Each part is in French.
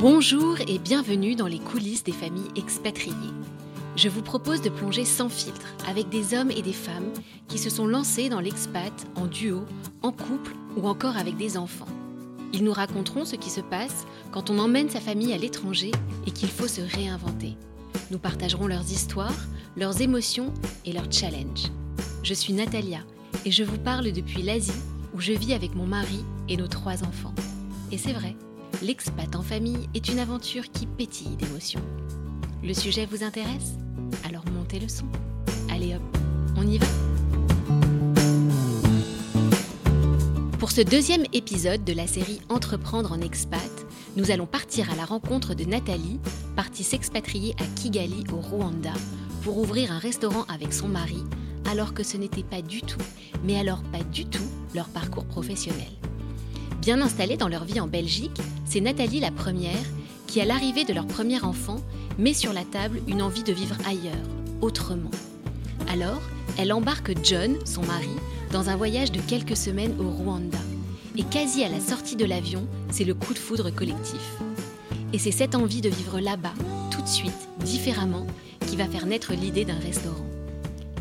Bonjour et bienvenue dans les coulisses des familles expatriées. Je vous propose de plonger sans filtre avec des hommes et des femmes qui se sont lancés dans l'expat en duo, en couple ou encore avec des enfants. Ils nous raconteront ce qui se passe quand on emmène sa famille à l'étranger et qu'il faut se réinventer. Nous partagerons leurs histoires, leurs émotions et leurs challenges. Je suis Natalia et je vous parle depuis l'Asie où je vis avec mon mari et nos trois enfants. Et c'est vrai, l'expat en famille est une aventure qui pétille d'émotions. Le sujet vous intéresse? Alors montez le son. Allez hop, on y va Pour ce deuxième épisode de la série Entreprendre en expat, nous allons partir à la rencontre de Nathalie, partie s'expatrier à Kigali au Rwanda pour ouvrir un restaurant avec son mari, alors que ce n'était pas du tout, mais alors pas du tout, leur parcours professionnel. Bien installée dans leur vie en Belgique, c'est Nathalie la première qui, à l'arrivée de leur premier enfant, met sur la table une envie de vivre ailleurs, autrement. Alors, elle embarque John, son mari, dans un voyage de quelques semaines au Rwanda. Et quasi à la sortie de l'avion, c'est le coup de foudre collectif. Et c'est cette envie de vivre là-bas, tout de suite, différemment, qui va faire naître l'idée d'un restaurant.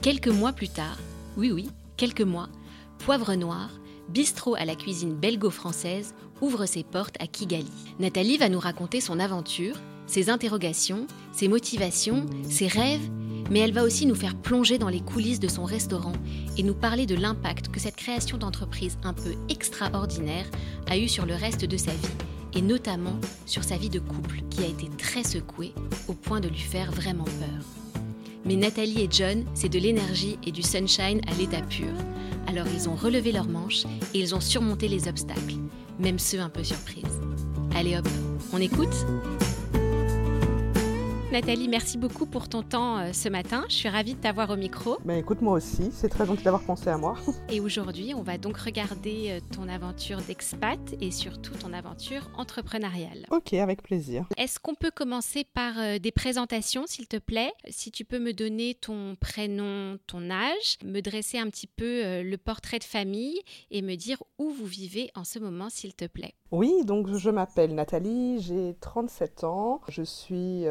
Quelques mois plus tard, oui oui, quelques mois, Poivre Noir, bistrot à la cuisine belgo-française, ouvre ses portes à Kigali. Nathalie va nous raconter son aventure, ses interrogations, ses motivations, ses rêves, mais elle va aussi nous faire plonger dans les coulisses de son restaurant et nous parler de l'impact que cette création d'entreprise un peu extraordinaire a eu sur le reste de sa vie et notamment sur sa vie de couple qui a été très secouée au point de lui faire vraiment peur. Mais Nathalie et John, c'est de l'énergie et du sunshine à l'état pur. Alors ils ont relevé leurs manches et ils ont surmonté les obstacles, même ceux un peu surprises. Allez hop, on écoute? Nathalie, merci beaucoup pour ton temps euh, ce matin. Je suis ravie de t'avoir au micro. Ben écoute, moi aussi, c'est très gentil d'avoir pensé à moi. Et aujourd'hui, on va donc regarder euh, ton aventure d'expat et surtout ton aventure entrepreneuriale. Ok, avec plaisir. Est-ce qu'on peut commencer par euh, des présentations, s'il te plaît? Si tu peux me donner ton prénom, ton âge, me dresser un petit peu le portrait de famille et me dire où vous vivez en ce moment, s'il te plaît. Oui, donc je m'appelle Nathalie, j'ai 37 ans, je suis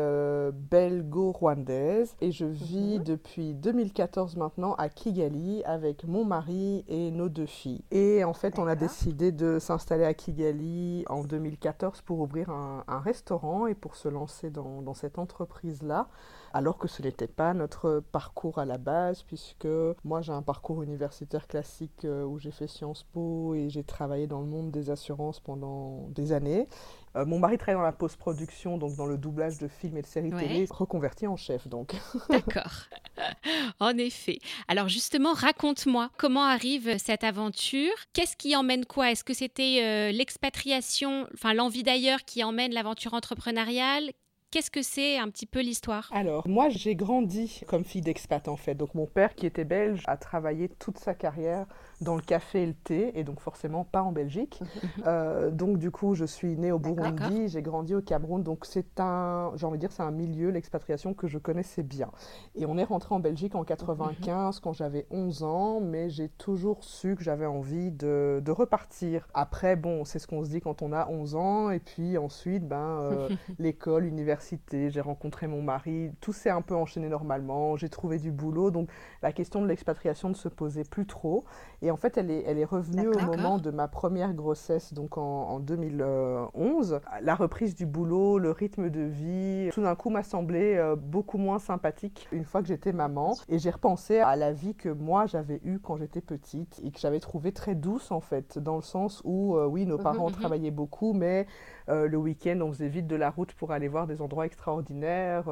belgo-rwandaise et je vis mhm. depuis 2014 maintenant à Kigali avec mon mari et nos deux filles. Et en fait, on a décidé de s'installer à Kigali en 2014 pour ouvrir un, restaurant et pour se lancer dans, dans cette entreprise-là alors que ce n'était pas notre parcours à la base, puisque moi j'ai un parcours universitaire classique euh, où j'ai fait Sciences Po et j'ai travaillé dans le monde des assurances pendant des années. Euh, mon mari travaille dans la post-production, donc dans le doublage de films et de séries télé, reconverti en chef donc. D'accord. en effet. Alors justement, raconte-moi comment arrive cette aventure? Qu'est-ce qui emmène quoi? Est-ce que c'était euh, l'expatriation, enfin l'envie d'ailleurs qui emmène l'aventure entrepreneuriale? Qu'est-ce que c'est un petit peu l'histoire? Alors, moi j'ai grandi comme fille d'expat en fait. Donc mon père qui était belge a travaillé toute sa carrière dans le café et le thé, et donc forcément pas en Belgique. Euh, donc du coup, je suis née au Burundi, j'ai grandi au Cameroun, donc c'est un, j'ai envie de dire, c'est un milieu, l'expatriation, que je connaissais bien. Et on est rentré en Belgique en 95 quand j'avais 11 ans, mais j'ai toujours su que j'avais envie de, de, repartir. Après, bon, c'est ce qu'on se dit quand on a 11 ans, et puis ensuite, ben, euh, l'école, l'université, j'ai rencontré mon mari, tout s'est un peu enchaîné normalement, j'ai trouvé du boulot, donc la question de l'expatriation ne se posait plus trop. Et en fait, elle est, elle est revenue au moment de ma première grossesse, donc en, 2011. La reprise du boulot, le rythme de vie, tout d'un coup m'a semblé euh, beaucoup moins sympathique une fois que j'étais maman. Et j'ai repensé à la vie que moi j'avais eue quand j'étais petite et que j'avais trouvée très douce en fait, dans le sens où, euh, oui, nos mhm, parents mhm. travaillaient beaucoup, mais le week-end, on faisait vite de la route pour aller voir des endroits extraordinaires.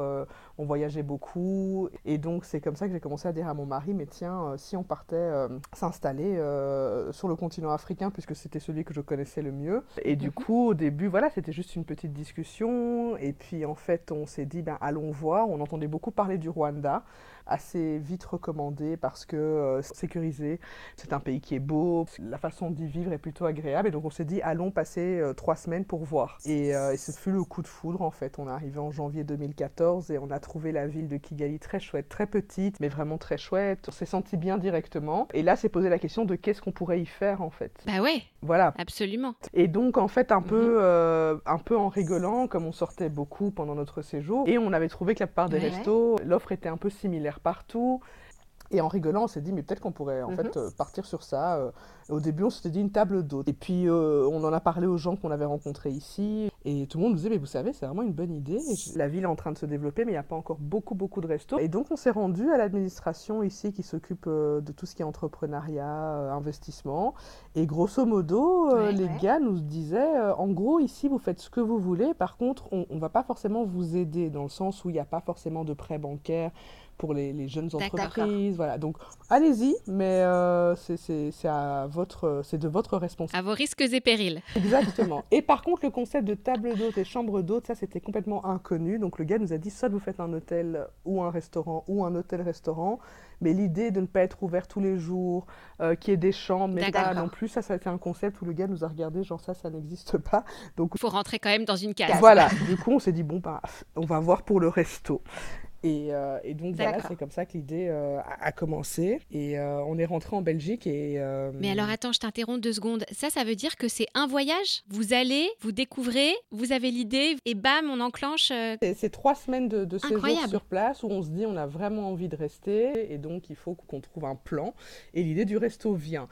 on voyageait beaucoup. Et donc, c'est comme ça que j'ai commencé à dire à mon mari, mais tiens, si on partait s'installer euh, sur le continent africain puisque c'était celui que je connaissais le mieux. Et du mhm. coup, au début, voilà, c'était juste une petite discussion. Et puis en fait, on s'est dit, ben, allons voir. On entendait beaucoup parler du Rwanda assez vite recommandé parce que euh, sécurisé, c'est un pays qui est beau, la façon d'y vivre est plutôt agréable et donc on s'est dit allons passer euh, trois semaines pour voir. Et, euh, et, ce fut le coup de foudre en fait. On est arrivé en janvier 2014 et on a trouvé la ville de Kigali très chouette, très petite, mais vraiment très chouette. On s'est senti bien directement. Et là, c'est posé la question de qu'est-ce qu'on pourrait y faire en fait. Bah ouais. Voilà. Absolument. Et donc en fait, un peu, mhm. un peu en rigolant, comme on sortait beaucoup pendant notre séjour, et on avait trouvé que la plupart des restos, l'offre était un peu similaire partout. Et en rigolant, on s'est dit, mais peut-être qu'on pourrait en mhm. fait euh, partir sur ça. Euh. Au début, on s'était dit une table d'hôtes. Et puis, euh, on en a parlé aux gens qu'on avait rencontrés ici. Et tout le monde nous disait, mais vous savez, c'est vraiment une bonne idée. La ville est en train de se développer, mais il n'y a pas encore beaucoup, beaucoup de restos. Et donc, on s'est rendu à l'administration ici qui s'occupe de tout ce qui est entrepreneuriat, investissement. Et grosso modo, les gars nous disaient, en gros, ici, vous faites ce que vous voulez. Par contre, on ne va pas forcément vous aider dans le sens où il n'y a pas forcément de prêt bancaire pour les, jeunes entreprises. Voilà, donc allez-y, mais euh, c'est à votre, c'est de votre responsabilité. À vos risques et périls. Exactement. et par contre, le concept de table d'hôte et chambre d'hôte, ça c'était complètement inconnu. Donc le gars nous a dit soit vous faites un hôtel ou un restaurant ou un hôtel-restaurant, mais l'idée de ne pas être ouvert tous les jours, euh, qu'il y ait des chambres, mais pas non plus, ça, ça a été un concept où le gars nous a regardé, genre ça, ça n'existe pas. Donc il faut rentrer quand même dans une case. Voilà. du coup, on s'est dit bon bah, on va voir pour le resto. Euh, et, donc voilà, c'est comme ça que l'idée euh, a, commencé. Et euh, on est rentré en Belgique. Et, Mais alors attends, je t'interromps deux secondes. Ça, ça veut dire que c'est un voyage? Vous allez, vous découvrez, vous avez l'idée, et bam, on enclenche. C'est trois semaines de, de séjour sur place où on se dit on a vraiment envie de rester. Et donc il faut qu'on trouve un plan. Et l'idée du resto vient.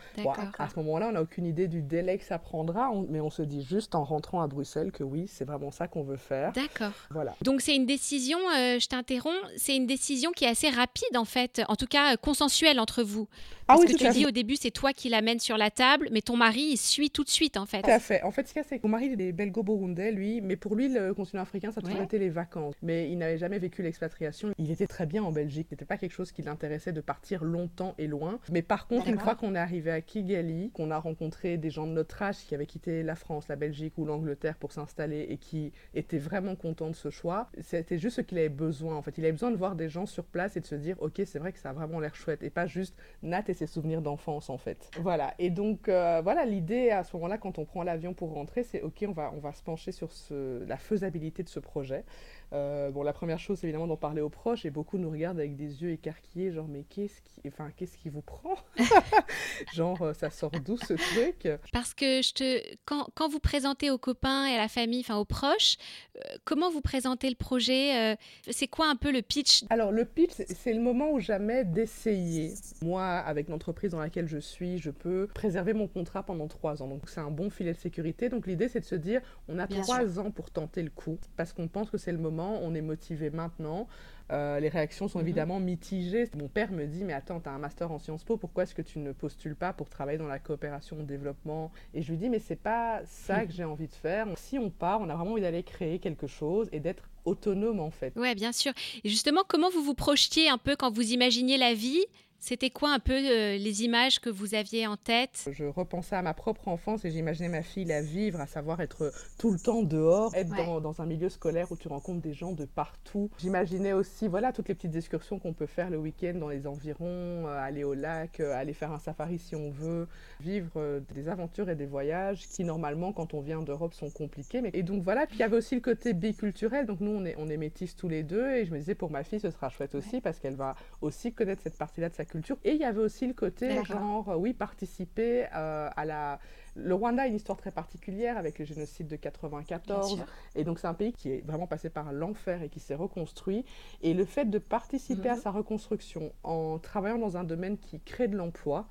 à ce moment-là, on n'a aucune idée du délai que ça prendra. mais on se dit juste en rentrant à Bruxelles que oui, c'est vraiment ça qu'on veut faire. D'accord. Voilà. Donc c'est une décision, je t'interromps c'est une décision qui est assez rapide en fait, en tout cas consensuelle entre vous. Ah Parce que tu dis au début, c'est toi qui l'amènes sur la table, mais ton mari, il suit tout de suite en fait. Tout à fait. En fait, ce qu'il y a, c'est que mon mari, il est belgo-burundais, lui, mais pour lui, le continent africain, ça a toujours été les vacances. Mais il n'avait jamais vécu l'expatriation. Il était très bien en Belgique. C'était pas quelque chose qui l'intéressait de partir longtemps et loin. Mais par contre, une fois qu'on est arrivé à Kigali, qu'on a rencontré des gens de notre âge qui avaient quitté la France, la Belgique ou l'Angleterre pour s'installer et qui étaient vraiment contents de ce choix, c'était juste ce qu'il avait besoin. En fait, il avait besoin de voir des gens sur place et de se dire, ok, c'est vrai que ça a vraiment l'air chouette et pas juste Nat et ses souvenirs d'enfance en fait. Voilà. Et donc euh, voilà, l'idée à ce moment-là, quand on prend l'avion pour rentrer, c'est ok, on va on va se pencher sur la faisabilité de ce projet. Euh, bon, la première chose, c'est évidemment d'en parler aux proches, et beaucoup nous regardent avec des yeux écarquillés, genre, mais qu'est-ce qui, enfin, qu'est-ce qui vous prend Genre, euh, ça sort d'où ce truc? Parce que je te... quand, quand, vous présentez aux copains et à la famille, enfin aux proches, euh, comment vous présentez le projet C'est quoi un peu le pitch? Alors, le pitch, c'est le moment où jamais d'essayer. Moi, avec l'entreprise dans laquelle je suis, je peux préserver mon contrat pendant trois ans. Donc, c'est un bon filet de sécurité. Donc, l'idée, c'est de se dire, on a trois ans pour tenter le coup, parce qu'on pense que c'est le moment on est motivé maintenant. Euh, les réactions sont mhm. évidemment mitigées. Mon père me dit, mais attends, tu as un master en Sciences Po, pourquoi est-ce que tu ne postules pas pour travailler dans la coopération au développement? Et je lui dis, mais c'est pas ça que j'ai envie de faire. Si on part, on a vraiment envie d'aller créer quelque chose et d'être autonome en fait. Ouais, bien sûr. Et justement, comment vous vous projetiez un peu quand vous imaginiez la vie? C'était quoi un peu euh, les images que vous aviez en tête? Je repensais à ma propre enfance et j'imaginais ma fille la vivre, à savoir être tout le temps dehors, être dans, un milieu scolaire où tu rencontres des gens de partout. J'imaginais aussi, voilà, toutes les petites excursions qu'on peut faire le week-end dans les environs, euh, aller au lac, euh, aller faire un safari si on veut, vivre des aventures et des voyages qui normalement quand on vient d'Europe sont compliqués. Mais... Et donc voilà, puis il y avait aussi le côté biculturel, donc nous on est, on est métis tous les deux et je me disais pour ma fille ce sera chouette aussi parce qu'elle va aussi connaître cette partie-là de sa culture et il y avait aussi le côté, genre, oui, participer euh, à la. Le Rwanda a une histoire très particulière avec le génocide de 94. Et donc, c'est un pays qui est vraiment passé par l'enfer et qui s'est reconstruit. Et le fait de participer à mhm. sa reconstruction en travaillant dans un domaine qui crée de l'emploi,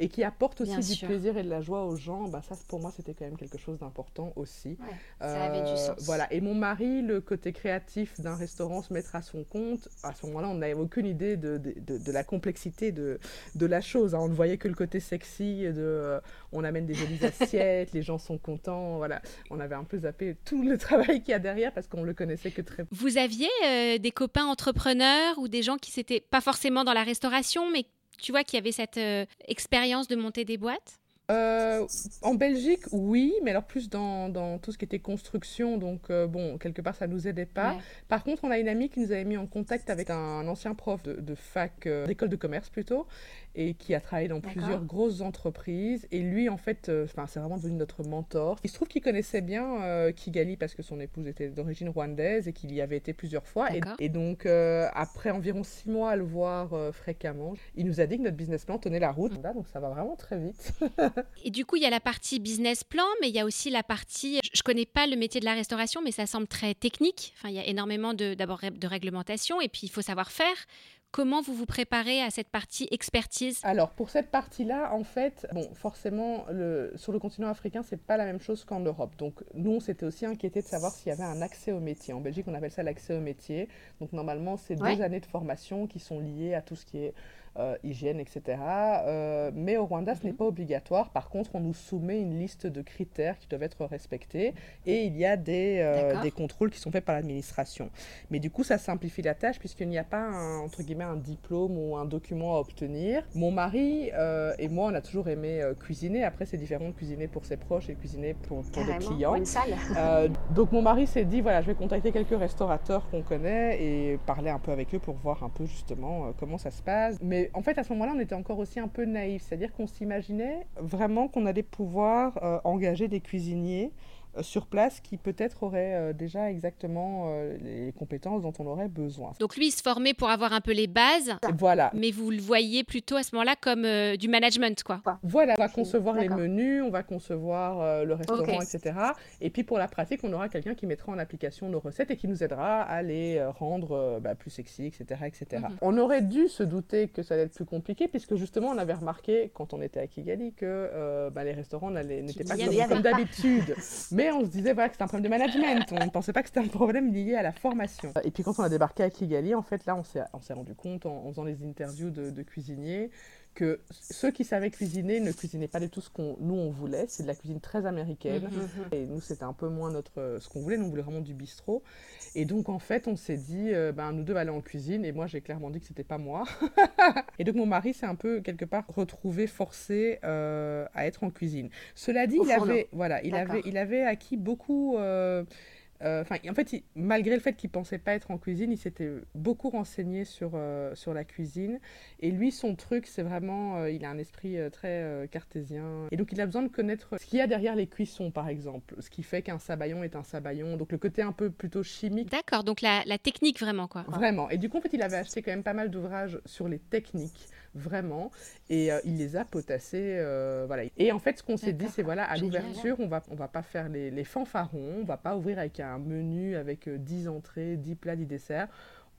et qui apporte aussi du plaisir et de la joie aux gens, bah ça pour moi c'était quand même quelque chose d'important aussi. ça avait du sens. Voilà. Et mon mari, le côté créatif d'un restaurant se mettre à son compte, à ce moment-là on n'avait aucune idée de, de, de, la complexité de, de la chose. Hein. On ne voyait que le côté sexy, de euh, on amène des jolies assiettes, les gens sont contents. Voilà. On avait un peu zappé tout le travail qu'il y a derrière parce qu'on le connaissait que très Vous aviez euh, des copains entrepreneurs ou des gens qui s'étaient pas forcément dans la restauration mais tu vois qu'il y avait cette euh, expérience de monter des boîtes? Euh, en Belgique, oui, mais alors plus dans, dans, tout ce qui était construction, donc euh, bon, quelque part ça nous aidait pas. Par contre, on a une amie qui nous avait mis en contact avec un, ancien prof de, fac, d'école de commerce plutôt, et qui a travaillé dans plusieurs grosses entreprises. Et lui, en fait, euh, c'est vraiment devenu notre mentor. Il se trouve qu'il connaissait bien euh, Kigali parce que son épouse était d'origine rwandaise et qu'il y avait été plusieurs fois. Et, donc, euh, après environ six mois à le voir fréquemment, il nous a dit que notre business plan tenait la route. Donc, ça va vraiment très vite. et du coup, il y a la partie business plan, mais il y a aussi la partie. Je connais pas le métier de la restauration, mais ça semble très technique. Enfin, il y a énormément d'abord de, de réglementation et puis il faut savoir faire. Comment vous vous préparez à cette partie expertise? Alors pour cette partie-là, en fait, bon, forcément, le, sur le continent africain, c'est pas la même chose qu'en Europe. Donc nous, on s'était aussi inquiété de savoir s'il y avait un accès au métier. En Belgique, on appelle ça l'accès au métier. Donc normalement, c'est deux années de formation qui sont liées à tout ce qui est euh, hygiène, etc. Euh, mais au Rwanda, ce n'est mhm. pas obligatoire. Par contre, on nous soumet une liste de critères qui doivent être respectés et il y a des, euh, des contrôles qui sont faits par l'administration. Mais du coup, ça simplifie la tâche puisqu'il n'y a pas un, entre guillemets un diplôme ou un document à obtenir. Mon mari et moi, on a toujours aimé cuisiner. Après, c'est différent de cuisiner pour ses proches et de cuisiner pour, pour des clients. Une salle. donc mon mari s'est dit voilà, je vais contacter quelques restaurateurs qu'on connaît et parler un peu avec eux pour voir un peu justement comment ça se passe. Mais en fait, à ce moment-là, on était encore aussi un peu naïf, c'est-à-dire qu'on s'imaginait vraiment qu'on allait pouvoir euh, engager des cuisiniers sur place qui peut-être aurait euh, déjà exactement euh, les compétences dont on aurait besoin. Donc lui, il se formait pour avoir un peu les bases. Voilà. Mais vous le voyez plutôt à ce moment-là comme du management, quoi. Voilà, on va concevoir les menus, on va concevoir le restaurant, etc. Et puis pour la pratique, on aura quelqu'un qui mettra en application nos recettes et qui nous aidera à les rendre bah, plus sexy, etc. etc. Mhm. On aurait dû se douter que ça allait être plus compliqué puisque justement, on avait remarqué quand on était à Kigali que bah, les restaurants n'étaient pas comme, comme d'habitude. Mais on se disait voilà, que c'était un problème de management. On ne pensait pas que c'était un problème lié à la formation. Et puis quand on a débarqué à Kigali, en fait, là, on s'est rendu compte en, faisant les interviews de, cuisiniers que ceux qui savaient cuisiner ne cuisinaient pas du tout ce qu'on nous on voulait. C'est de la cuisine très américaine. Mm-hmm. Et nous, c'était un peu moins notre ce qu'on voulait. Nous, on voulait vraiment du bistrot. Et donc, en fait, on s'est dit, euh, ben, nous deux aller en cuisine. Et moi, j'ai clairement dit que c'était pas moi. et donc, mon mari s'est un peu, quelque part, retrouvé forcé euh, à être en cuisine. Cela dit, il avait, voilà, il, avait, il avait acquis beaucoup. Euh, euh, en fait, malgré le fait qu'il pensait pas être en cuisine, il s'était beaucoup renseigné sur, euh, sur la cuisine. Et lui, son truc, c'est vraiment, euh, il a un esprit très cartésien. Et donc, il a besoin de connaître ce qu'il y a derrière les cuissons, par exemple. Ce qui fait qu'un sabayon est un sabayon. Donc, le côté un peu plutôt chimique. D'accord, donc la, la, technique vraiment, quoi. Vraiment. Et du coup, en fait, il avait acheté quand même pas mal d'ouvrages sur les techniques vraiment. Et euh, il les a potassés. Euh, voilà. Et en fait, ce qu'on s'est dit, c'est voilà, à l'ouverture, on va, on va pas faire les, les, fanfarons, on va pas ouvrir avec un menu avec 10 euh, entrées, 10 plats, 10 desserts.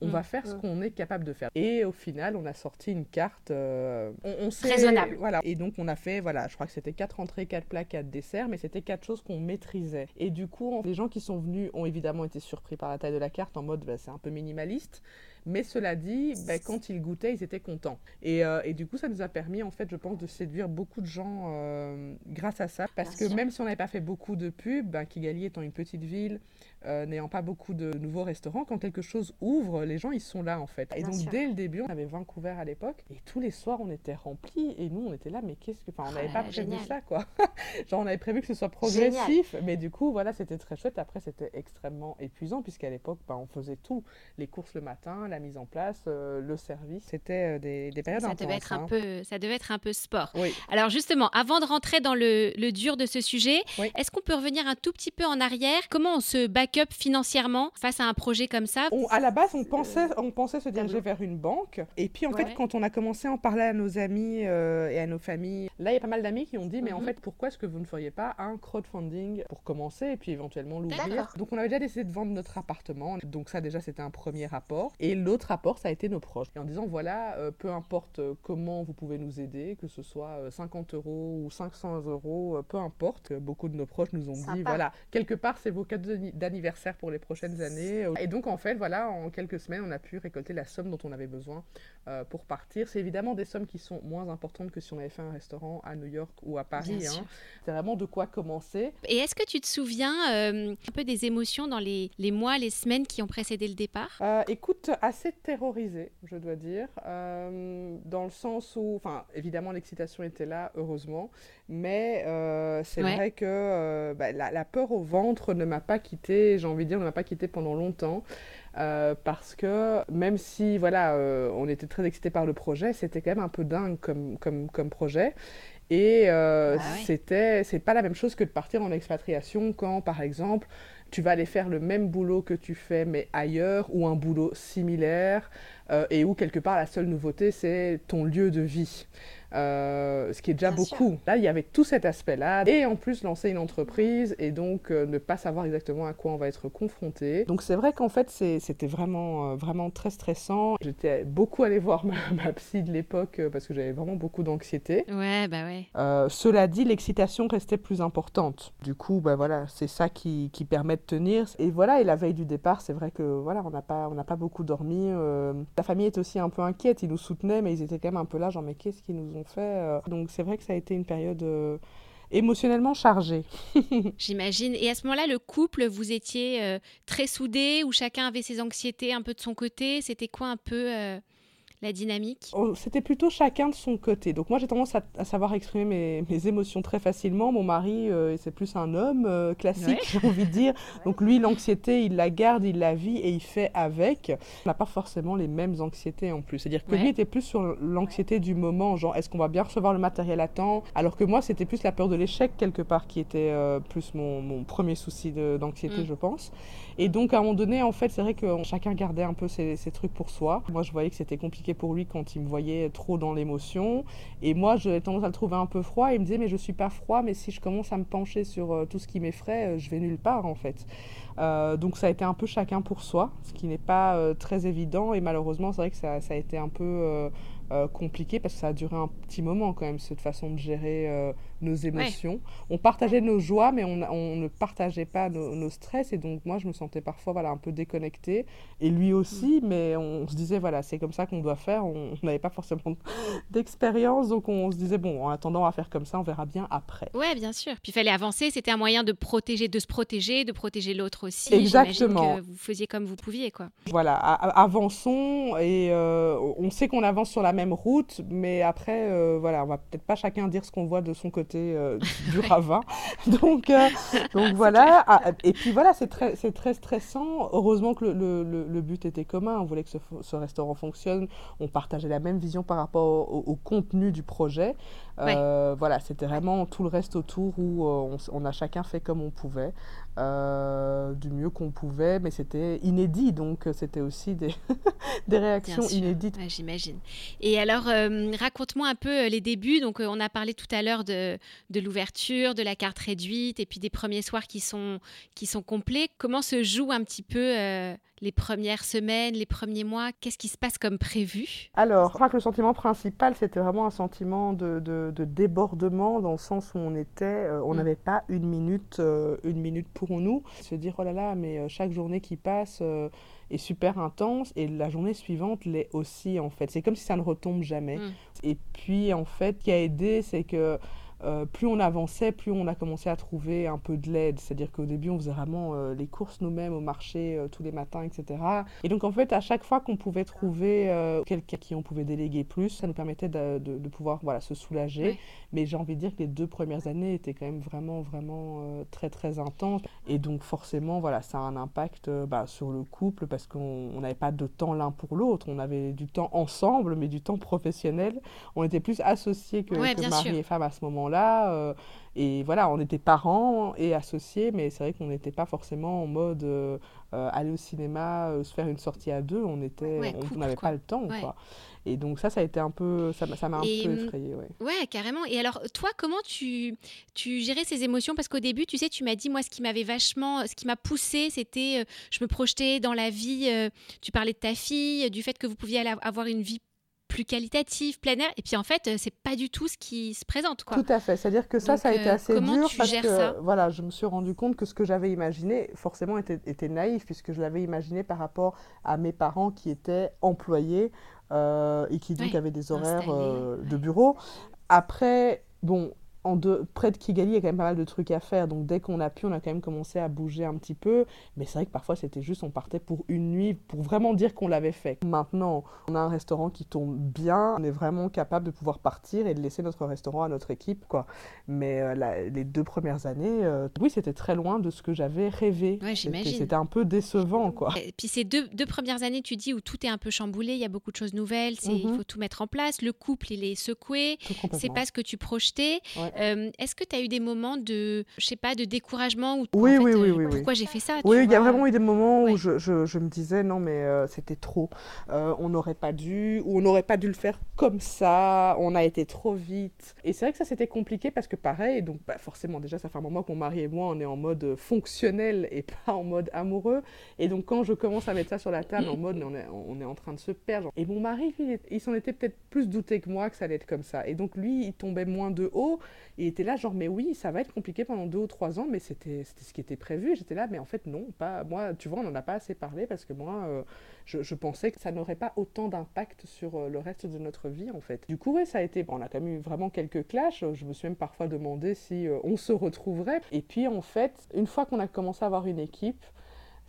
On mm. va faire ce mm. qu'on est capable de faire. Et au final, on a sorti une carte. on, on Raisonnable. Voilà. Et donc, on a fait, voilà, je crois que c'était 4 entrées, 4 plats, 4 desserts, mais c'était quatre choses qu'on maîtrisait. Et du coup, les gens qui sont venus ont évidemment été surpris par la taille de la carte, en mode, bah, c'est un peu minimaliste. Mais cela dit, ben, quand ils goûtaient, ils étaient contents. Et, euh, et, du coup, ça nous a permis, en fait, je pense, de séduire beaucoup de gens euh, grâce à ça. Parce que même si on n'avait pas fait beaucoup de pubs, ben, Kigali étant une petite ville, euh, n'ayant pas beaucoup de nouveaux restaurants, quand quelque chose ouvre, les gens, ils sont là, en fait. Et donc, dès le début, on avait 20 couverts à l'époque. Et tous les soirs, on était remplis. Et nous, on était là, mais qu'est-ce que... Enfin, on n'avait pas prévu ça, quoi. Genre, on avait prévu que ce soit progressif. Mais du coup, voilà, c'était très chouette. Après, c'était extrêmement épuisant, puisqu'à l'époque, ben, on faisait tout. Les courses le matin, la mise en place, euh, le service. C'était euh, des, des, périodes ça intenses. Devait être un hein. peu, ça devait être un peu sport. Alors justement, avant de rentrer dans le, le dur de ce sujet, est-ce qu'on peut revenir un tout petit peu en arrière? Comment on se back-up financièrement face à un projet comme ça À la base, on pensait, on pensait se diriger vers une banque. Et puis en fait, quand on a commencé à en parler à nos amis euh, et à nos familles, là, il y a pas mal d'amis qui ont dit, mais en mhm. fait, pourquoi est-ce que vous ne feriez pas un crowdfunding pour commencer et puis éventuellement l'ouvrir? Donc on avait déjà décidé de vendre notre appartement. Donc ça, déjà, c'était un premier rapport. Et l'autre rapport, ça a été nos proches. Et en disant, voilà, euh, peu importe euh, comment vous pouvez nous aider, que ce soit 50 euh, euros ou 500 euros, peu importe. Beaucoup de nos proches nous ont dit, voilà, quelque part, c'est vos cadeaux d'anniversaire pour les prochaines années. Et donc, en fait, voilà, en quelques semaines, on a pu récolter la somme dont on avait besoin pour partir. C'est évidemment des sommes qui sont moins importantes que si on avait fait un restaurant à New York ou à Paris. Hein. C'est vraiment de quoi commencer. Et est-ce que tu te souviens un peu des émotions dans les, les, mois, les semaines qui ont précédé le départ? Écoute, assez terrorisée, je dois dire, euh, dans le sens où, enfin, évidemment, l'excitation était là, heureusement, mais euh, c'est vrai que euh, bah, la, peur au ventre ne m'a pas quitté, j'ai envie de dire, ne m'a pas quitté pendant longtemps. parce que même si voilà, on était très excités par le projet, c'était quand même un peu dingue comme, comme, comme projet. Et c'était, c'est pas la même chose que de partir en expatriation quand, par exemple, tu vas aller faire le même boulot que tu fais, mais ailleurs, ou un boulot similaire, euh, et où quelque part la seule nouveauté, c'est ton lieu de vie. Euh, ce qui est déjà beaucoup. Là, il y avait tout cet aspect-là, et en plus lancer une entreprise, et donc euh, ne pas savoir exactement à quoi on va être confronté. Donc c'est vrai qu'en fait, c'était vraiment, euh, vraiment très stressant. J'étais beaucoup allée voir ma, psy de l'époque, parce que j'avais vraiment beaucoup d'anxiété. Ouais, bah ouais. cela dit, l'excitation restait plus importante. Du coup, bah voilà, c'est ça qui, qui, permet de tenir. Et voilà, et la veille du départ, c'est vrai que voilà, on n'a pas, on pas beaucoup dormi. La famille était aussi un peu inquiète, ils nous soutenaient, mais ils étaient quand même un peu là, genre, mais qu'est-ce qu'ils nous ont fait. Euh. Donc c'est vrai que ça a été une période euh, émotionnellement chargée. J'imagine. Et à ce moment-là, le couple, vous étiez euh, très soudés, où chacun avait ses anxiétés un peu de son côté? C'était quoi un peu la dynamique oh, C'était plutôt chacun de son côté. Donc moi j'ai tendance à, savoir exprimer mes, émotions très facilement. Mon mari, euh, c'est plus un homme euh, classique, j'ai envie de dire. Donc lui, l'anxiété, il la garde, il la vit et il fait avec. On n'a pas forcément les mêmes anxiétés en plus. C'est-à-dire que lui était plus sur l'anxiété du moment, genre est-ce qu'on va bien recevoir le matériel à temps? Alors que moi, c'était plus la peur de l'échec quelque part qui était euh, plus mon, premier souci d'anxiété, mm. je pense. Et donc à un moment donné, en fait, c'est vrai que chacun gardait un peu ses, ses trucs pour soi. Moi, je voyais que c'était compliqué pour lui quand il me voyait trop dans l'émotion. Et moi, j'avais tendance à le trouver un peu froid. Il me disait, mais je suis pas froid, mais si je commence à me pencher sur euh, tout ce qui m'effraie, euh, je vais nulle part en fait. Euh, donc ça a été un peu chacun pour soi, ce qui n'est pas très évident. Et malheureusement, c'est vrai que ça, a été un peu compliqué parce que ça a duré un petit moment quand même, cette façon de gérer nos émotions. On partageait nos joies, mais on, ne partageait pas nos, stress. Et donc, moi, je me sentais parfois voilà, un peu déconnectée. Et lui aussi, mm. mais on se disait, voilà, c'est comme ça qu'on doit faire. On n'avait pas forcément d'expérience. Donc, on se disait, bon, en attendant à faire comme ça, on verra bien après. Ouais, bien sûr. Puis, il fallait avancer. C'était un moyen de protéger, de se protéger, de protéger l'autre aussi. Exactement. Que vous faisiez comme vous pouviez, quoi. Voilà, avançons. Et euh, on sait qu'on avance sur la même route. Mais après, euh, voilà, on va peut-être pas chacun dire ce qu'on voit de son côté euh, du ravin. donc, euh, donc voilà. Ah, et puis voilà, c'est très, c'est très stressant. Heureusement que le, le, le, but était commun. On voulait que ce, ce, restaurant fonctionne. On partageait la même vision par rapport au, contenu du projet. Euh, voilà, c'était vraiment tout le reste autour où on, on, a chacun fait comme on pouvait. Euh, du mieux qu'on pouvait, mais c'était inédit, donc euh, c'était aussi des, des réactions inédites. J'imagine. Et alors, euh, raconte-moi un peu les débuts. Donc, on a parlé tout à l'heure de, de l'ouverture, de la carte réduite, et puis des premiers soirs qui sont, qui sont complets. Comment se joue un petit peu les premières semaines, les premiers mois? Qu'est-ce qui se passe comme prévu? Alors, je crois que le sentiment principal, c'était vraiment un sentiment de, de, débordement dans le sens où on était, euh, on mm. n'avait pas une minute, euh, une minute pour nous. Se dire, oh là là, mais euh, chaque journée qui passe est super intense et la journée suivante l'est aussi, en fait. C'est comme si ça ne retombe jamais. Mm. Et puis, en fait, ce qui a aidé, c'est que euh, plus on avançait, plus on a commencé à trouver un peu de l'aide. C'est-à-dire qu'au début, on faisait vraiment euh, les courses nous-mêmes au marché euh, tous les matins, etc. Et donc, en fait, à chaque fois qu'on pouvait trouver quelqu'un qui on pouvait déléguer plus, ça nous permettait de, de, pouvoir voilà, se soulager. Mais j'ai envie de dire que les deux premières années étaient quand même vraiment, vraiment très, très intenses. Et donc, forcément, voilà, ça a un impact bah, sur le couple parce qu'on n'avait pas de temps l'un pour l'autre. On avait du temps ensemble, mais du temps professionnel. On était plus associés que, que mari et femme à ce moment-là là euh, et voilà, on était parents et associés, mais c'est vrai qu'on n'était pas forcément en mode euh, euh, aller au cinéma, se faire une sortie à deux. On était, on n'avait pas le temps, quoi. Et donc ça, ça a été un peu, ça, ça m'a un peu hum, effrayé, ouais. Ouais, carrément. Et alors, toi, comment tu, tu gérais ces émotions? Parce qu'au début, tu sais, tu m'as dit, moi, ce qui m'avait vachement, ce qui m'a poussé, c'était, je me projetais dans la vie. tu parlais de ta fille, du fait que vous pouviez avoir une vie plus qualitatif, plein air. Et puis en fait, euh, c'est pas du tout ce qui se présente. Quoi. Tout à fait. C'est-à-dire que ça, ça a été euh, assez dur parce que voilà, je me suis rendu compte que ce que j'avais imaginé, forcément, était, était, naïf puisque je l'avais imaginé par rapport à mes parents qui étaient employés euh, et qui donc avaient des horaires de bureau. Après, bon, en de, près de Kigali, il y a quand même pas mal de trucs à faire. Donc dès qu'on a pu, on a quand même commencé à bouger un petit peu. Mais c'est vrai que parfois c'était juste, on partait pour une nuit, pour vraiment dire qu'on l'avait fait. Maintenant, on a un restaurant qui tombe bien. On est vraiment capable de pouvoir partir et de laisser notre restaurant à notre équipe. quoi. Mais euh, les deux premières années, euh, oui, c'était très loin de ce que j'avais rêvé. Ouais, j'imagine. C'était un peu décevant. quoi. Et puis ces deux, deux, premières années, tu dis, où tout est un peu chamboulé, il y a beaucoup de choses nouvelles, il mhm. faut tout mettre en place. Le couple, il est secoué. C'est pas ce que tu projetais. Euh, est-ce que tu as eu des moments de, je sais pas, de découragement ou oui, oui, oui, oui, pourquoi j'ai fait ça Oui, il y a vraiment eu des moments où je, je, me disais non mais euh, c'était trop, euh, on n'aurait pas dû ou on n'aurait pas dû le faire comme ça, on a été trop vite. Et c'est vrai que ça c'était compliqué parce que pareil, donc bah, forcément déjà ça fait un moment que mon mari et moi on est en mode fonctionnel et pas en mode amoureux. Et donc quand je commence à mettre ça sur la table en mode on est, on est en train de se perdre. Et mon mari il s'en était peut-être plus douté que moi que ça allait être comme ça. Et donc lui il tombait moins de haut il était là, genre, mais oui, ça va être compliqué pendant deux ou trois ans, mais c'était ce qui était prévu. J'étais là, mais en fait, non, pas moi. Tu vois, on n'en a pas assez parlé parce que moi, euh, je, pensais que ça n'aurait pas autant d'impact sur euh, le reste de notre vie, en fait. Du coup, ouais, ça a été. Bon, on a quand même eu vraiment quelques clashs. Je me suis même parfois demandé si euh, on se retrouverait. Et puis, en fait, une fois qu'on a commencé à avoir une équipe,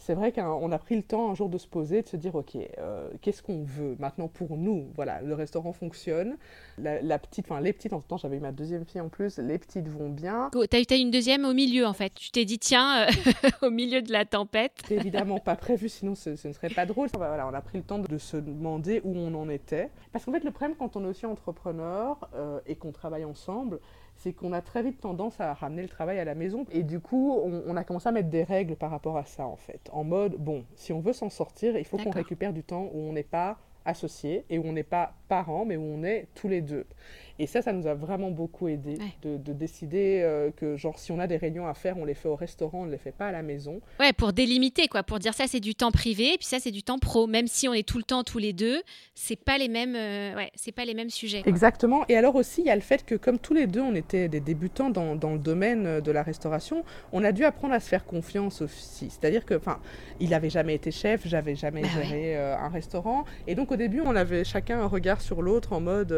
c'est vrai qu'on a pris le temps un jour de se poser, de se dire, ok, euh, qu'est-ce qu'on veut maintenant pour nous? Voilà, le restaurant fonctionne, la, petite, enfin les petites, en ce temps j'avais ma deuxième fille en plus, les petites vont bien. Tu as eu une deuxième au milieu en fait, tu t'es dit, tiens, euh, au milieu de la tempête. Évidemment pas prévu, sinon ce, ne serait pas drôle. Voilà, on a pris le temps de se demander où on en était. Parce qu'en fait, le problème quand on est aussi entrepreneur euh, et qu'on travaille ensemble, c'est qu'on a très vite tendance à ramener le travail à la maison. Et du coup, on, a commencé à mettre des règles par rapport à ça, en fait. En mode, bon, si on veut s'en sortir, il faut qu'on récupère du temps où on n'est pas associés et où on n'est pas parents, mais où on est tous les deux. Et ça, ça nous a vraiment beaucoup aidé de, décider euh, que, genre, si on a des réunions à faire, on les fait au restaurant, on ne les fait pas à la maison. Ouais, pour délimiter, quoi, pour dire ça, c'est du temps privé, et puis ça, c'est du temps pro. Même si on est tout le temps tous les deux, c'est pas les mêmes, euh, ouais, c'est pas les mêmes sujets. Exactement. Et alors aussi, il y a le fait que, comme tous les deux, on était des débutants dans, dans le domaine euh, de la restauration, on a dû apprendre à se faire confiance aussi. C'est-à-dire que, enfin, il n'avait jamais été chef, j'avais jamais bah géré un restaurant, et donc au début, on avait chacun un regard sur l'autre en mode,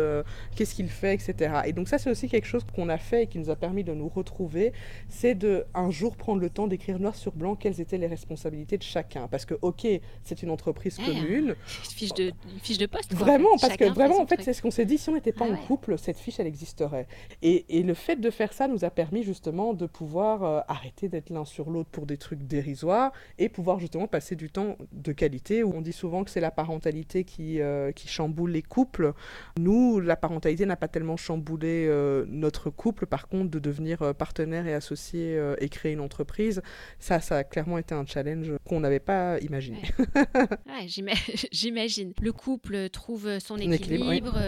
qu'est-ce qu'il fait etc. Et donc ça, c'est aussi quelque chose qu'on a fait et qui nous a permis de nous retrouver, c'est de un jour prendre le temps d'écrire noir sur blanc quelles étaient les responsabilités de chacun. Parce que, ok, c'est une entreprise commune. Une fiche de, fiche de poste. Vraiment, parce que vraiment, en fait, c'est ce qu'on s'est dit, si on n'était pas ah en couple, cette fiche, elle existerait. Et, et, le fait de faire ça nous a permis justement de pouvoir euh, arrêter d'être l'un sur l'autre pour des trucs dérisoires et pouvoir justement passer du temps de qualité. Où on dit souvent que c'est la parentalité qui, euh, qui chamboule les couples. Nous, la parentalité n'a pas tellement chambouler euh, notre couple. Par contre, de devenir euh, partenaire et associé euh, et créer une entreprise, ça, ça a clairement été un challenge qu'on n'avait pas imaginé. j'imagine. Le couple trouve son équilibre.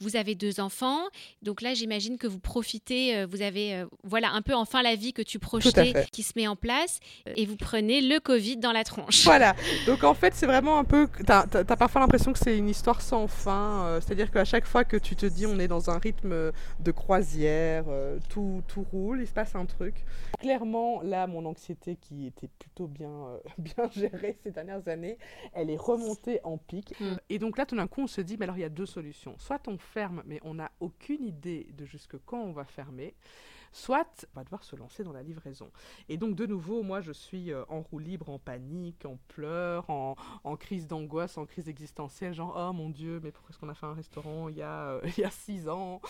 Vous avez deux enfants. Donc là, j'imagine que vous profitez, vous avez voilà un peu enfin la vie que tu projetais qui se met en place et vous prenez le Covid dans la tronche. Voilà. Donc en fait, c'est vraiment un peu. Tu as, as, parfois l'impression que c'est une histoire sans fin. C'est-à-dire qu'à chaque fois que tu te dis on est dans un rythme de croisière, euh, tout, tout roule, il se passe un truc. Clairement, là, mon anxiété qui était plutôt bien, euh, bien gérée ces dernières années, elle est remontée en pic. Mm. Et donc là, tout d'un coup, on se dit, mais alors il y a deux solutions. Soit on ferme, mais on n'a aucune idée de jusque quand on va fermer soit on va devoir se lancer dans la livraison. Et donc de nouveau, moi je suis euh, en roue libre, en panique, en pleurs, en, crise d'angoisse, en crise existentielle, genre oh mon Dieu, mais pourquoi est-ce qu'on a fait un restaurant il y a, euh, il y a six ans?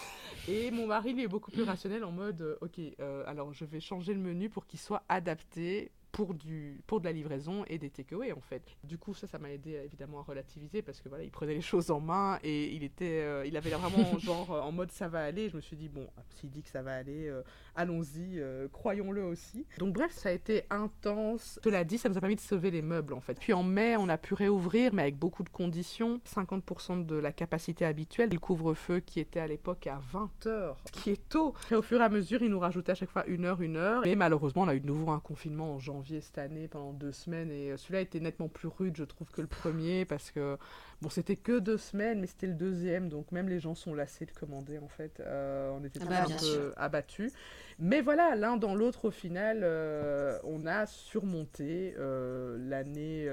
Et mon mari lui est beaucoup plus rationnel en mode euh, ok, alors je vais changer le menu pour qu'il soit adapté pour, du, pour de la livraison et des takeaways en fait. Du coup, ça, ça m'a aidé évidemment à relativiser parce que voilà, il prenait les choses en main et il était, euh, il avait vraiment genre euh, en mode ça va aller. Je me suis dit bon, s'il dit que ça va aller, euh, allons-y, croyons-le aussi. Donc bref, ça a été intense. Cela dit, ça nous a permis de sauver les meubles en fait. Puis en mai, on a pu réouvrir, mais avec beaucoup de conditions. 50% de la capacité habituelle. Le couvre-feu qui était à l'époque à 20 heures, qui est tôt. Et au fur et à mesure, il nous rajoutait à chaque fois une heure, une heure. Mais malheureusement, on a eu de nouveau un confinement en janvier cette année pendant deux semaines et euh, celui-là était nettement plus rude, je trouve, que le premier parce que bon, c'était que deux semaines, mais c'était le deuxième, donc même les gens sont lassés de commander en fait. Euh, on était ah bah, un peu abattus. Mais voilà, l'un dans l'autre, au final, euh, on a surmonté l'année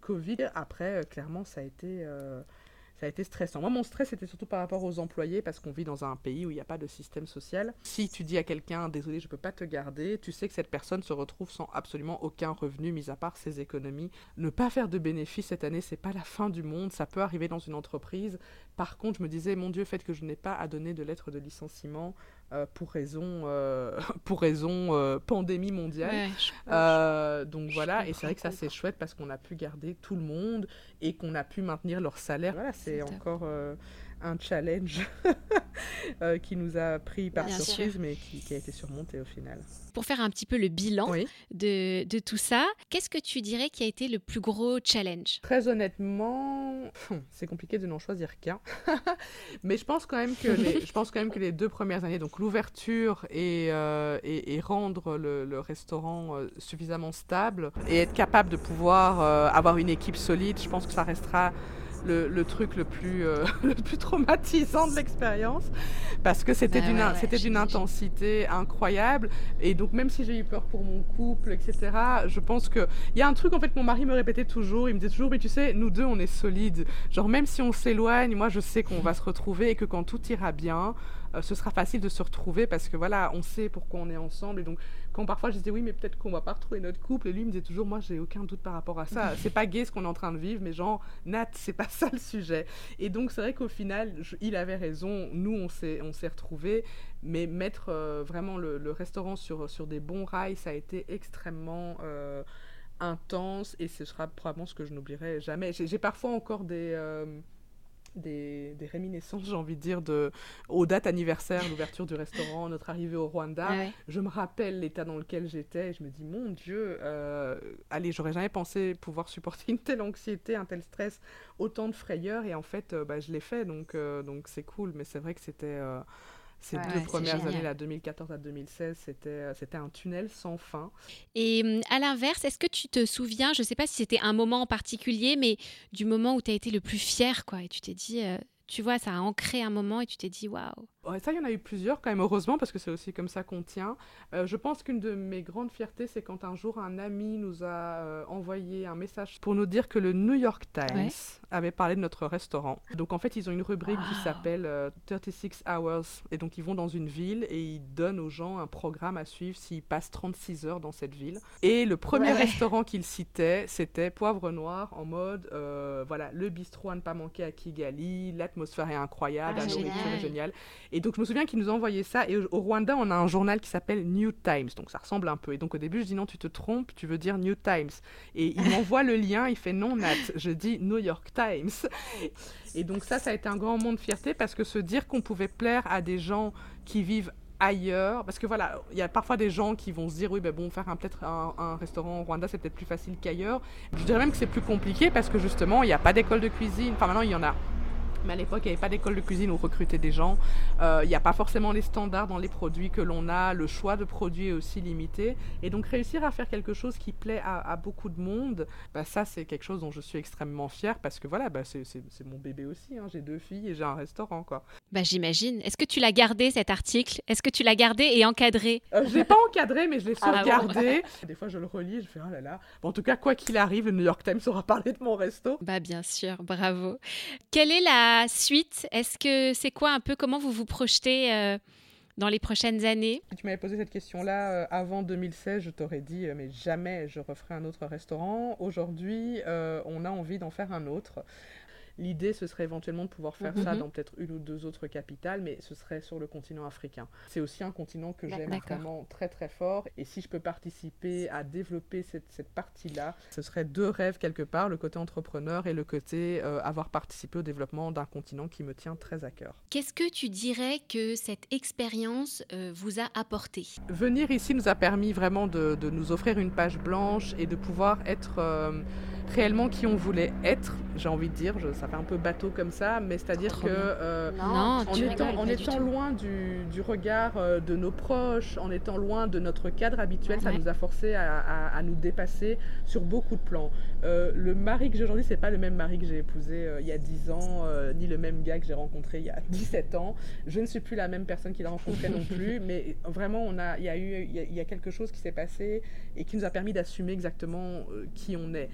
Covid. Après, clairement, ça a été ça a été stressant. Moi, mon stress, c'était surtout par rapport aux employés, parce qu'on vit dans un pays où il n'y a pas de système social. Si tu dis à quelqu'un, désolé, je ne peux pas te garder, tu sais que cette personne se retrouve sans absolument aucun revenu, mis à part ses économies. Ne pas faire de bénéfices cette année, c'est pas la fin du monde, ça peut arriver dans une entreprise. Par contre, je me disais, mon Dieu, fait que je n'ai pas à donner de lettre de licenciement euh, pour raison, euh, pour raison euh, pandémie mondiale. donc voilà, et c'est vrai que ça c'est chouette parce qu'on a pu garder tout le monde et qu'on a pu maintenir leur salaire. Voilà, c'est encore un challenge euh, qui nous a pris par surprise, mais qui, a été surmonté au final. Pour faire un petit peu le bilan de, de, tout ça, qu'est-ce que tu dirais qui a été le plus gros challenge? Très honnêtement, c'est compliqué de n'en choisir qu'un. mais je pense, quand même que les, je pense quand même que les deux premières années, donc l'ouverture et, euh, et, rendre le, le restaurant euh, suffisamment stable et être capable de pouvoir avoir une équipe solide, je pense que ça restera le, truc le plus, euh, le plus traumatisant de l'expérience parce que c'était d'une c'était d'une intensité incroyable. Et donc même si j'ai eu peur pour mon couple etc je pense que il y a un truc en fait mon mari me répétait toujours. Il me disait toujours mais tu sais nous deux on est solides. Genre même si on s'éloigne moi je sais qu'on va se retrouver et que quand tout ira bien euh, ce sera facile de se retrouver parce que voilà on sait pourquoi on est ensemble. Et donc quand parfois je disais oui, mais peut-être qu'on va pas retrouver notre couple, et lui me disait toujours, moi j'ai aucun doute par rapport à ça. c'est pas gay ce qu'on est en train de vivre, mais genre, Nat, c'est pas ça le sujet. Et donc c'est vrai qu'au final, il avait raison, nous on s'est, on s'est retrouvés, mais mettre euh, vraiment le, restaurant sur, sur des bons rails, ça a été extrêmement. Euh, intense et ce sera probablement ce que je n'oublierai jamais. J'ai parfois encore des, euh, des, réminiscences, j'ai envie de dire, de, aux dates anniversaires, l'ouverture du restaurant, notre arrivée au Rwanda. Ah je me rappelle l'état dans lequel j'étais. Je me dis, mon Dieu, euh, allez, j'aurais jamais pensé pouvoir supporter une telle anxiété, un tel stress, autant de frayeur. Et en fait, euh, bah, je l'ai fait, donc euh, donc c'est cool. Mais c'est vrai que c'était ces deux premières années, là, 2014 à 2016, c'était, euh, c'était un tunnel sans fin. Et hum, à l'inverse, est-ce que tu te souviens, je ne sais pas si c'était un moment en particulier, mais du moment où tu as été le plus fier, quoi, et tu t'es dit, euh, tu vois, ça a ancré un moment et tu t'es dit, waouh, ça, il y en a eu plusieurs quand même, heureusement, parce que c'est aussi comme ça qu'on tient. Euh, je pense qu'une de mes grandes fiertés, c'est quand un jour un ami nous a euh, envoyé un message pour nous dire que le New York Times avait parlé de notre restaurant. Donc en fait, ils ont une rubrique qui s'appelle 36 euh, Hours. Et donc ils vont dans une ville et ils donnent aux gens un programme à suivre s'ils passent 36 heures dans cette ville. Et le premier restaurant qu'ils citaient, c'était Poivre Noir en mode, voilà, le bistrot à ne pas manquer à Kigali, l'atmosphère est incroyable, ah, la nourriture est géniale. Et donc je me souviens qu'il nous envoyé ça. Et au Rwanda, on a un journal qui s'appelle New Times. Donc ça ressemble un peu. Et donc au début, je dis non, tu te trompes, tu veux dire New Times. Et il m'envoie le lien, il fait non, Nat. Je dis New York Times. Et donc ça, ça a été un grand moment de fierté parce que se dire qu'on pouvait plaire à des gens qui vivent ailleurs, parce que voilà, il y a parfois des gens qui vont se dire oui, ben bon, faire peut-être un, un, restaurant au Rwanda, c'est peut-être plus facile qu'ailleurs. Je dirais même que c'est plus compliqué parce que justement, il n'y a pas d'école de cuisine. Enfin, maintenant, il y en a mais à l'époque, il n'y avait pas d'école de cuisine où recruter des gens. Euh, il n'y a pas forcément les standards dans les produits que l'on a. Le choix de produits est aussi limité. Et donc, réussir à faire quelque chose qui plaît à, beaucoup de monde, bah, ça, c'est quelque chose dont je suis extrêmement fière parce que voilà, bah, c'est mon bébé aussi. Hein. J'ai deux filles et j'ai un restaurant. quoi. Bah, J'imagine. Est-ce que tu l'as gardé cet article? Est-ce que tu l'as gardé et encadré? Euh, Je ne l'ai pas encadré, mais je l'ai ah, sauvegardé. Des fois, je le relis, je fais oh là là. en tout cas, quoi qu'il arrive, le New York Times aura parlé de mon resto. Bah, bien sûr, bravo. Quelle est la suite Est-ce que c'est quoi un peu comment vous vous projetez euh, dans les prochaines années? Tu m'avais posé cette question-là euh, avant 2016, je t'aurais dit euh, mais jamais je referai un autre restaurant. Aujourd'hui, on a envie d'en faire un autre. L'idée, ce serait éventuellement de pouvoir faire ça mhm. dans peut-être une ou deux autres capitales, mais ce serait sur le continent africain. C'est aussi un continent que j'aime vraiment très très fort. Et si je peux participer à développer cette, cette partie-là, ce serait deux rêves quelque part, le côté entrepreneur et le côté euh, avoir participé au développement d'un continent qui me tient très à cœur. Qu'est-ce que tu dirais que cette expérience euh, vous a apporté? Venir ici nous a permis vraiment de, de, nous offrir une page blanche et de pouvoir être... Euh, réellement qui on voulait être, j'ai envie de dire, ça fait un peu bateau comme ça, mais c'est-à-dire que euh, en, étant, en étant loin du, du regard euh, de nos proches, en étant loin de notre cadre habituel, ça nous a forcé à, à, nous dépasser sur beaucoup de plans. Euh, le mari que j'ai aujourd'hui, c'est pas le même mari que j'ai épousé il y a 10 ans, ni le même gars que j'ai rencontré il y a 17 ans. Je ne suis plus la même personne qu'il a rencontré non plus, mais vraiment, on a, il y a eu, il y a, il y a quelque chose qui s'est passé et qui nous a permis d'assumer exactement qui on est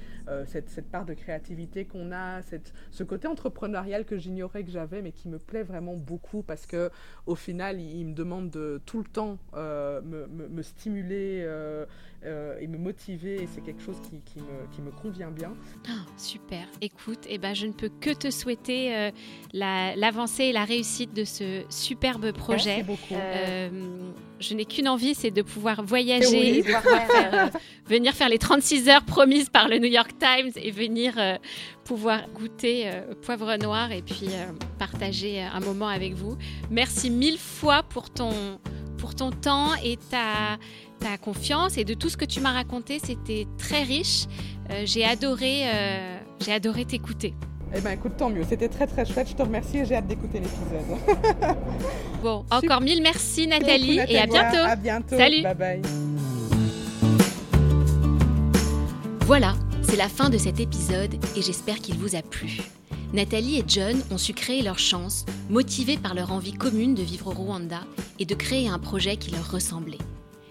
cette, cette, part de créativité qu'on a, cette, ce côté entrepreneurial que j'ignorais que j'avais, mais qui me plaît vraiment beaucoup parce que au final, il, me demande de tout le temps me, me, me, stimuler euh, et me motiver. Et c'est quelque chose qui, qui, me, qui, me, convient bien. Ah, super. Écoute, eh ben, je ne peux que te souhaiter euh, l'avancée et la réussite de ce superbe projet. Merci beaucoup. Euh, je n'ai qu'une envie, c'est de pouvoir voyager, et venir faire les 36 heures promises par le New York Times et venir pouvoir goûter poivre noir et puis partager un moment avec vous. Merci mille fois pour ton, pour ton temps et ta ta confiance et de tout ce que tu m'as raconté. C'était très riche. Euh, j'ai adoré, euh, j'ai adoré t'écouter. Eh bien, écoute, tant mieux. C'était très, très chouette. Je te remercie et j'ai hâte d'écouter l'épisode. bon, encore mille merci, Nathalie, et à bientôt. À bientôt. Salut. Bye bye. Voilà, c'est la fin de cet épisode et j'espère qu'il vous a plu. Nathalie et John ont su créer leur chance, motivés par leur envie commune de vivre au Rwanda et de créer un projet qui leur ressemblait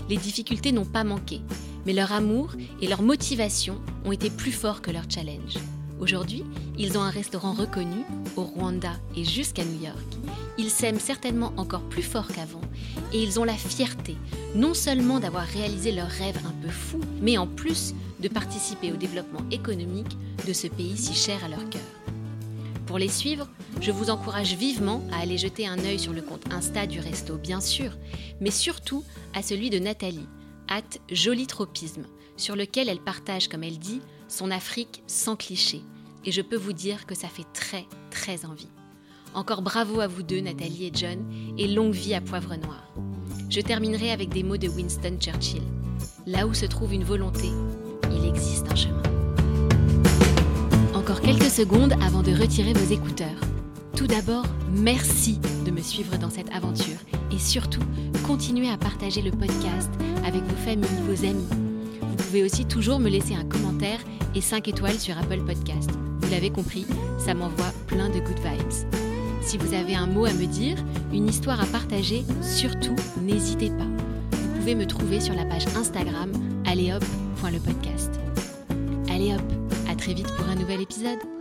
les difficultés n'ont pas manqué, mais leur amour et leur motivation ont été plus forts que leur challenge. Aujourd'hui, ils ont un restaurant reconnu au Rwanda et jusqu'à New York. Ils s'aiment certainement encore plus fort qu'avant et ils ont la fierté non seulement d'avoir réalisé leur rêve un peu fou, mais en plus de participer au développement économique de ce pays si cher à leur cœur. Pour les suivre, je vous encourage vivement à aller jeter un œil sur le compte Insta du resto, bien sûr, mais surtout à celui de Nathalie, at Jolitropisme, sur lequel elle partage, comme elle dit, son Afrique sans cliché. Et je peux vous dire que ça fait très, très envie. Encore bravo à vous deux, Nathalie et John, et longue vie à Poivre Noir. Je terminerai avec des mots de Winston Churchill. Là où se trouve une volonté, il existe un chemin. Encore quelques secondes avant de retirer vos écouteurs. Tout d'abord, merci de me suivre dans cette aventure et surtout, continuez à partager le podcast avec vos familles, vos amis. Vous pouvez aussi toujours me laisser un commentaire et 5 étoiles sur Apple Podcast. Vous l'avez compris, ça m'envoie plein de good vibes. Si vous avez un mot à me dire, une histoire à partager, surtout n'hésitez pas. Vous pouvez me trouver sur la page Instagram alléhop.lepodcast. Allez hop, très vite pour un nouvel épisode.